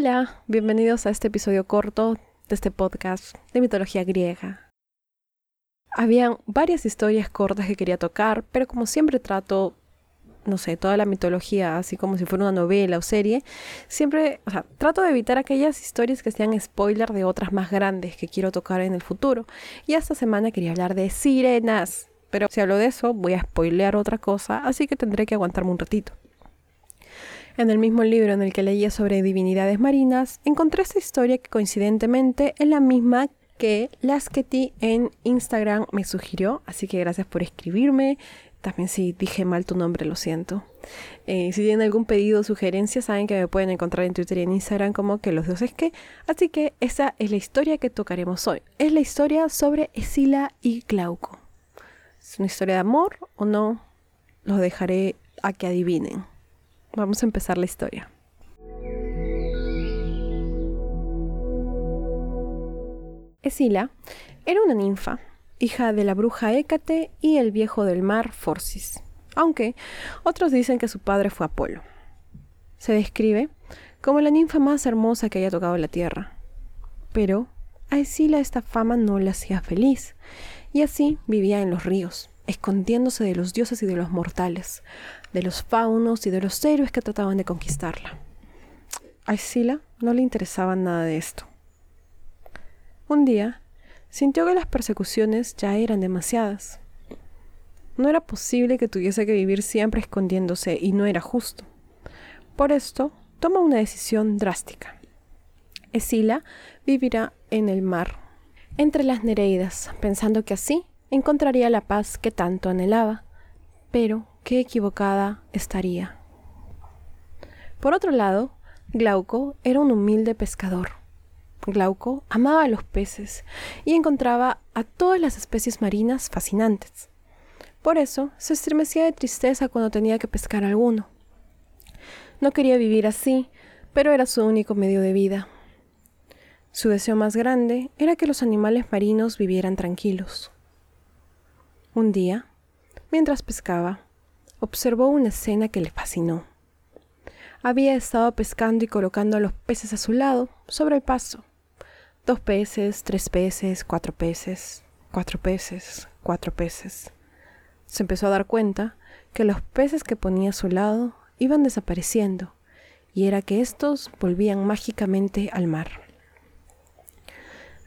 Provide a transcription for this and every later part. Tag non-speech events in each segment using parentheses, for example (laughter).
Hola, bienvenidos a este episodio corto de este podcast de mitología griega. Habían varias historias cortas que quería tocar, pero como siempre trato, no sé, toda la mitología así como si fuera una novela o serie, siempre, o sea, trato de evitar aquellas historias que sean spoiler de otras más grandes que quiero tocar en el futuro. Y esta semana quería hablar de sirenas, pero si hablo de eso voy a spoilear otra cosa, así que tendré que aguantarme un ratito. En el mismo libro en el que leía sobre divinidades marinas, encontré esta historia que coincidentemente es la misma que las que ti en Instagram me sugirió, así que gracias por escribirme. También si dije mal tu nombre, lo siento. Eh, si tienen algún pedido o sugerencia, saben que me pueden encontrar en Twitter y en Instagram como que los dioses que. Así que esa es la historia que tocaremos hoy. Es la historia sobre Escila y Glauco. ¿Es una historia de amor o no? Los dejaré a que adivinen. Vamos a empezar la historia. Escila era una ninfa, hija de la bruja Hécate y el viejo del mar Forcis, aunque otros dicen que su padre fue Apolo. Se describe como la ninfa más hermosa que haya tocado la tierra. Pero a Escila esta fama no la hacía feliz, y así vivía en los ríos, escondiéndose de los dioses y de los mortales, de los faunos y de los héroes que trataban de conquistarla. A Sila no le interesaba nada de esto. Un día, sintió que las persecuciones ya eran demasiadas. No era posible que tuviese que vivir siempre escondiéndose y no era justo. Por esto, toma una decisión drástica. Escila vivirá en el mar, entre las Nereidas, pensando que así encontraría la paz que tanto anhelaba. Pero qué equivocada estaría. Por otro lado, Glauco era un humilde pescador. Glauco amaba a los peces y encontraba a todas las especies marinas fascinantes. Por eso se estremecía de tristeza cuando tenía que pescar alguno. No quería vivir así, pero era su único medio de vida. Su deseo más grande era que los animales marinos vivieran tranquilos. Un día, mientras pescaba, observó una escena que le fascinó. Había estado pescando y colocando a los peces a su lado, sobre el paso. Dos peces, tres peces, cuatro peces, cuatro peces, cuatro peces. Se empezó a dar cuenta que los peces que ponía a su lado iban desapareciendo, y era que estos volvían mágicamente al mar.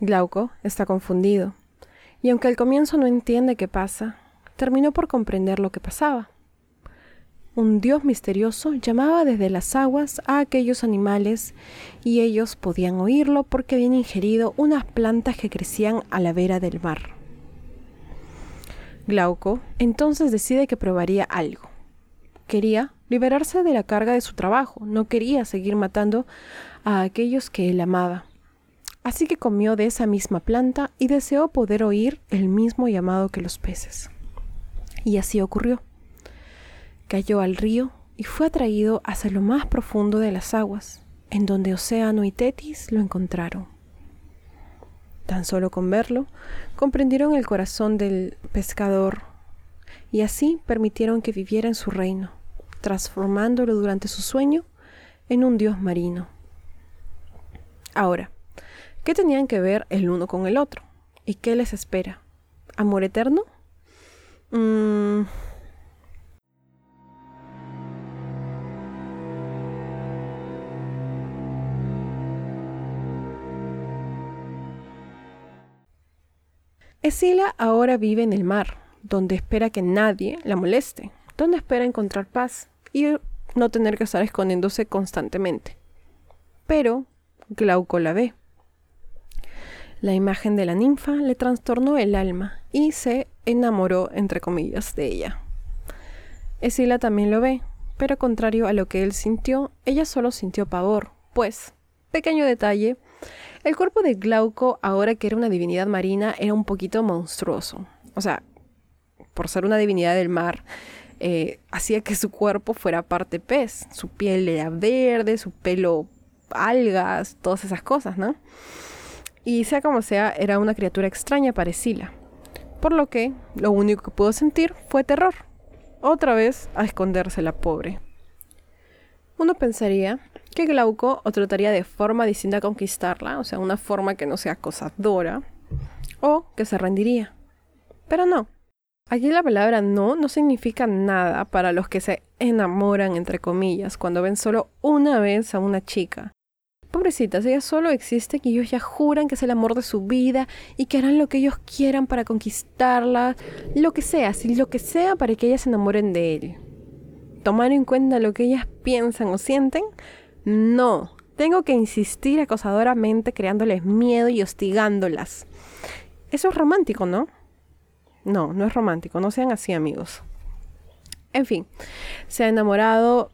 Glauco está confundido, y aunque al comienzo no entiende qué pasa, terminó por comprender lo que pasaba un dios misterioso llamaba desde las aguas a aquellos animales y ellos podían oírlo porque habían ingerido unas plantas que crecían a la vera del mar. Glauco entonces decide que probaría algo. Quería liberarse de la carga de su trabajo, no quería seguir matando a aquellos que él amaba. Así que comió de esa misma planta y deseó poder oír el mismo llamado que los peces. Y así ocurrió cayó al río y fue atraído hacia lo más profundo de las aguas, en donde Océano y Tetis lo encontraron. Tan solo con verlo, comprendieron el corazón del pescador y así permitieron que viviera en su reino, transformándolo durante su sueño en un dios marino. Ahora, ¿qué tenían que ver el uno con el otro? ¿Y qué les espera? ¿Amor eterno? Mm, Escila ahora vive en el mar, donde espera que nadie la moleste, donde espera encontrar paz y no tener que estar escondiéndose constantemente. Pero Glauco la ve. La imagen de la ninfa le trastornó el alma y se enamoró, entre comillas, de ella. Escila también lo ve, pero contrario a lo que él sintió, ella solo sintió pavor, pues, pequeño detalle, el cuerpo de Glauco, ahora que era una divinidad marina, era un poquito monstruoso. O sea, por ser una divinidad del mar, eh, hacía que su cuerpo fuera parte pez. Su piel era verde, su pelo algas, todas esas cosas, ¿no? Y sea como sea, era una criatura extraña para. Por lo que lo único que pudo sentir fue terror. Otra vez a esconderse la pobre. Uno pensaría que Glauco o trataría de forma distinta a conquistarla, o sea, una forma que no sea acosadora, o que se rendiría. Pero no. Aquí la palabra no no significa nada para los que se enamoran, entre comillas, cuando ven solo una vez a una chica. Pobrecitas, ella solo existe que ellos ya juran que es el amor de su vida y que harán lo que ellos quieran para conquistarla, lo que sea, si lo que sea para que ellas se enamoren de él. ¿Tomar en cuenta lo que ellas piensan o sienten? No, tengo que insistir acosadoramente creándoles miedo y hostigándolas. Eso es romántico, ¿no? No, no es romántico, no sean así amigos. En fin, se ha enamorado,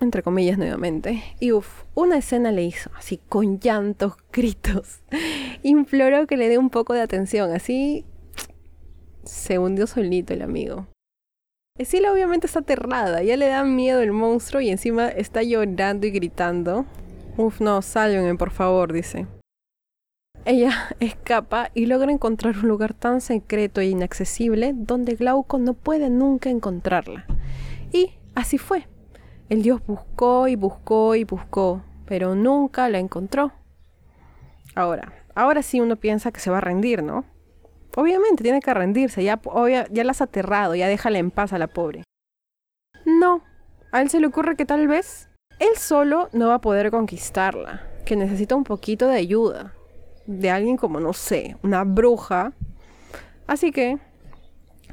entre comillas nuevamente, y uff, una escena le hizo, así con llantos, (laughs) gritos. Imploró que le dé un poco de atención, así se hundió solito el amigo. Esila obviamente está aterrada, ya le da miedo el monstruo y encima está llorando y gritando. Uf, no, sálvenme por favor, dice. Ella (laughs) escapa y logra encontrar un lugar tan secreto e inaccesible donde Glauco no puede nunca encontrarla. Y así fue. El dios buscó y buscó y buscó, pero nunca la encontró. Ahora, ahora sí uno piensa que se va a rendir, ¿no? Obviamente tiene que rendirse, ya, ya la has aterrado, ya déjala en paz a la pobre. No, a él se le ocurre que tal vez él solo no va a poder conquistarla, que necesita un poquito de ayuda, de alguien como, no sé, una bruja. Así que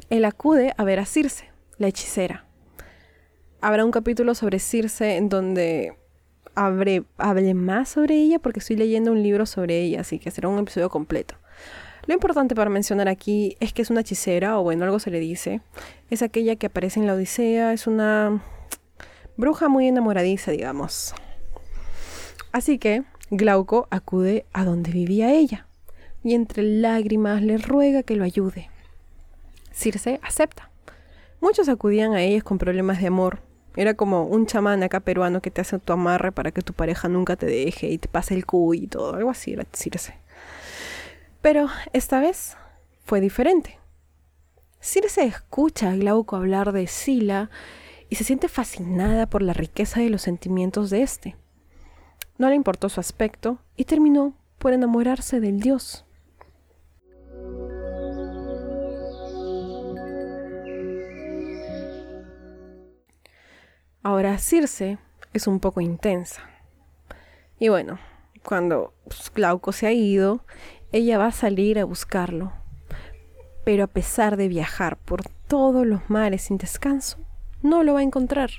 él acude a ver a Circe, la hechicera. Habrá un capítulo sobre Circe en donde hable más sobre ella porque estoy leyendo un libro sobre ella, así que será un episodio completo. Lo importante para mencionar aquí es que es una hechicera, o bueno, algo se le dice. Es aquella que aparece en la Odisea, es una bruja muy enamoradiza, digamos. Así que Glauco acude a donde vivía ella y entre lágrimas le ruega que lo ayude. Circe acepta. Muchos acudían a ellas con problemas de amor. Era como un chamán acá peruano que te hace tu amarre para que tu pareja nunca te deje y te pase el cuy y todo. Algo así era Circe. Pero esta vez fue diferente. Circe escucha a Glauco hablar de Sila y se siente fascinada por la riqueza de los sentimientos de éste. No le importó su aspecto y terminó por enamorarse del dios. Ahora Circe es un poco intensa. Y bueno, cuando Glauco se ha ido, ella va a salir a buscarlo. Pero a pesar de viajar por todos los mares sin descanso, no lo va a encontrar.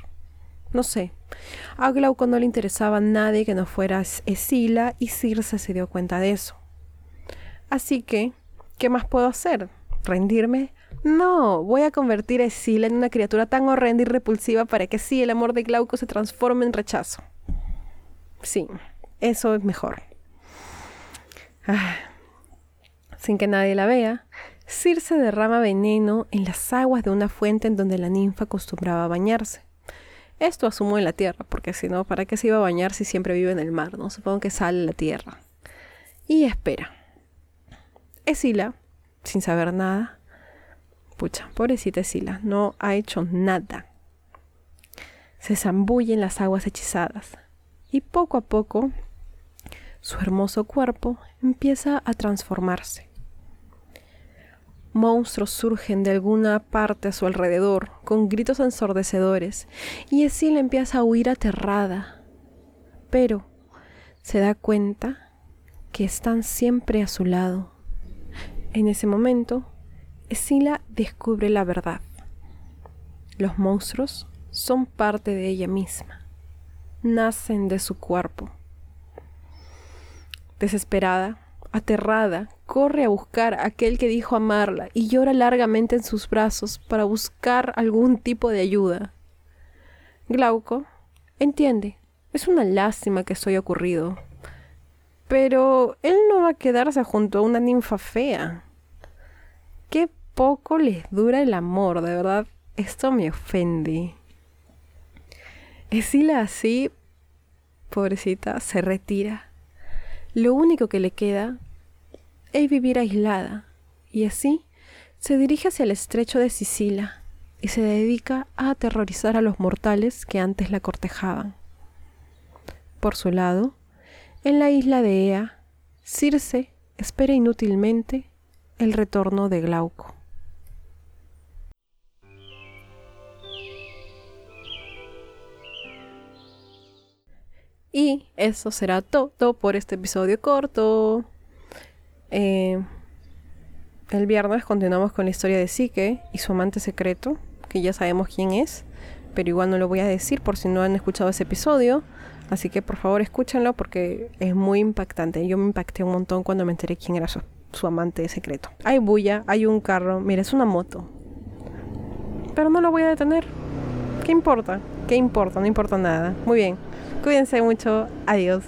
No sé. A Glauco no le interesaba nadie que no fuera Escila y Circe se dio cuenta de eso. Así que, ¿qué más puedo hacer? ¿Rendirme? No, voy a convertir a Escila en una criatura tan horrenda y repulsiva para que sí el amor de Glauco se transforme en rechazo. Sí, eso es mejor. Ah, sin que nadie la vea, Circe derrama veneno en las aguas de una fuente en donde la ninfa acostumbraba a bañarse. Esto asumo en la tierra, porque si no, ¿para qué se iba a bañar si siempre vive en el mar? ¿no? Supongo que sale la tierra. Y espera. Esila, sin saber nada, pucha, pobrecita Esila, no ha hecho nada. Se zambulle en las aguas hechizadas y poco a poco su hermoso cuerpo empieza a transformarse monstruos surgen de alguna parte a su alrededor, con gritos ensordecedores, y Esila empieza a huir aterrada. Pero se da cuenta que están siempre a su lado. En ese momento, Esila descubre la verdad. Los monstruos son parte de ella misma, nacen de su cuerpo. Desesperada, aterrada, corre a buscar a aquel que dijo amarla y llora largamente en sus brazos para buscar algún tipo de ayuda. Glauco entiende, es una lástima que haya ocurrido, pero él no va a quedarse junto a una ninfa fea. Poco les dura el amor, de verdad, esto me ofende. Esila así, pobrecita, se retira lo único que le queda es vivir aislada, y así se dirige hacia el estrecho de Sicilia y se dedica a aterrorizar a los mortales que antes la cortejaban. Por su lado, en la isla de Ea, Circe espera inútilmente el retorno de Glauco. Y eso será todo por este episodio corto. Eh, el viernes continuamos con la historia de Psique y su amante secreto, que ya sabemos quién es, pero igual no lo voy a decir por si no han escuchado ese episodio. Así que por favor escúchenlo porque es muy impactante. Yo me impacté un montón cuando me enteré quién era su, su amante secreto. Hay bulla, hay un carro, mira, es una moto. Pero no lo voy a detener. ¿Qué importa? ¿Qué importa? No importa nada. Muy bien. Cuídense mucho. Adiós.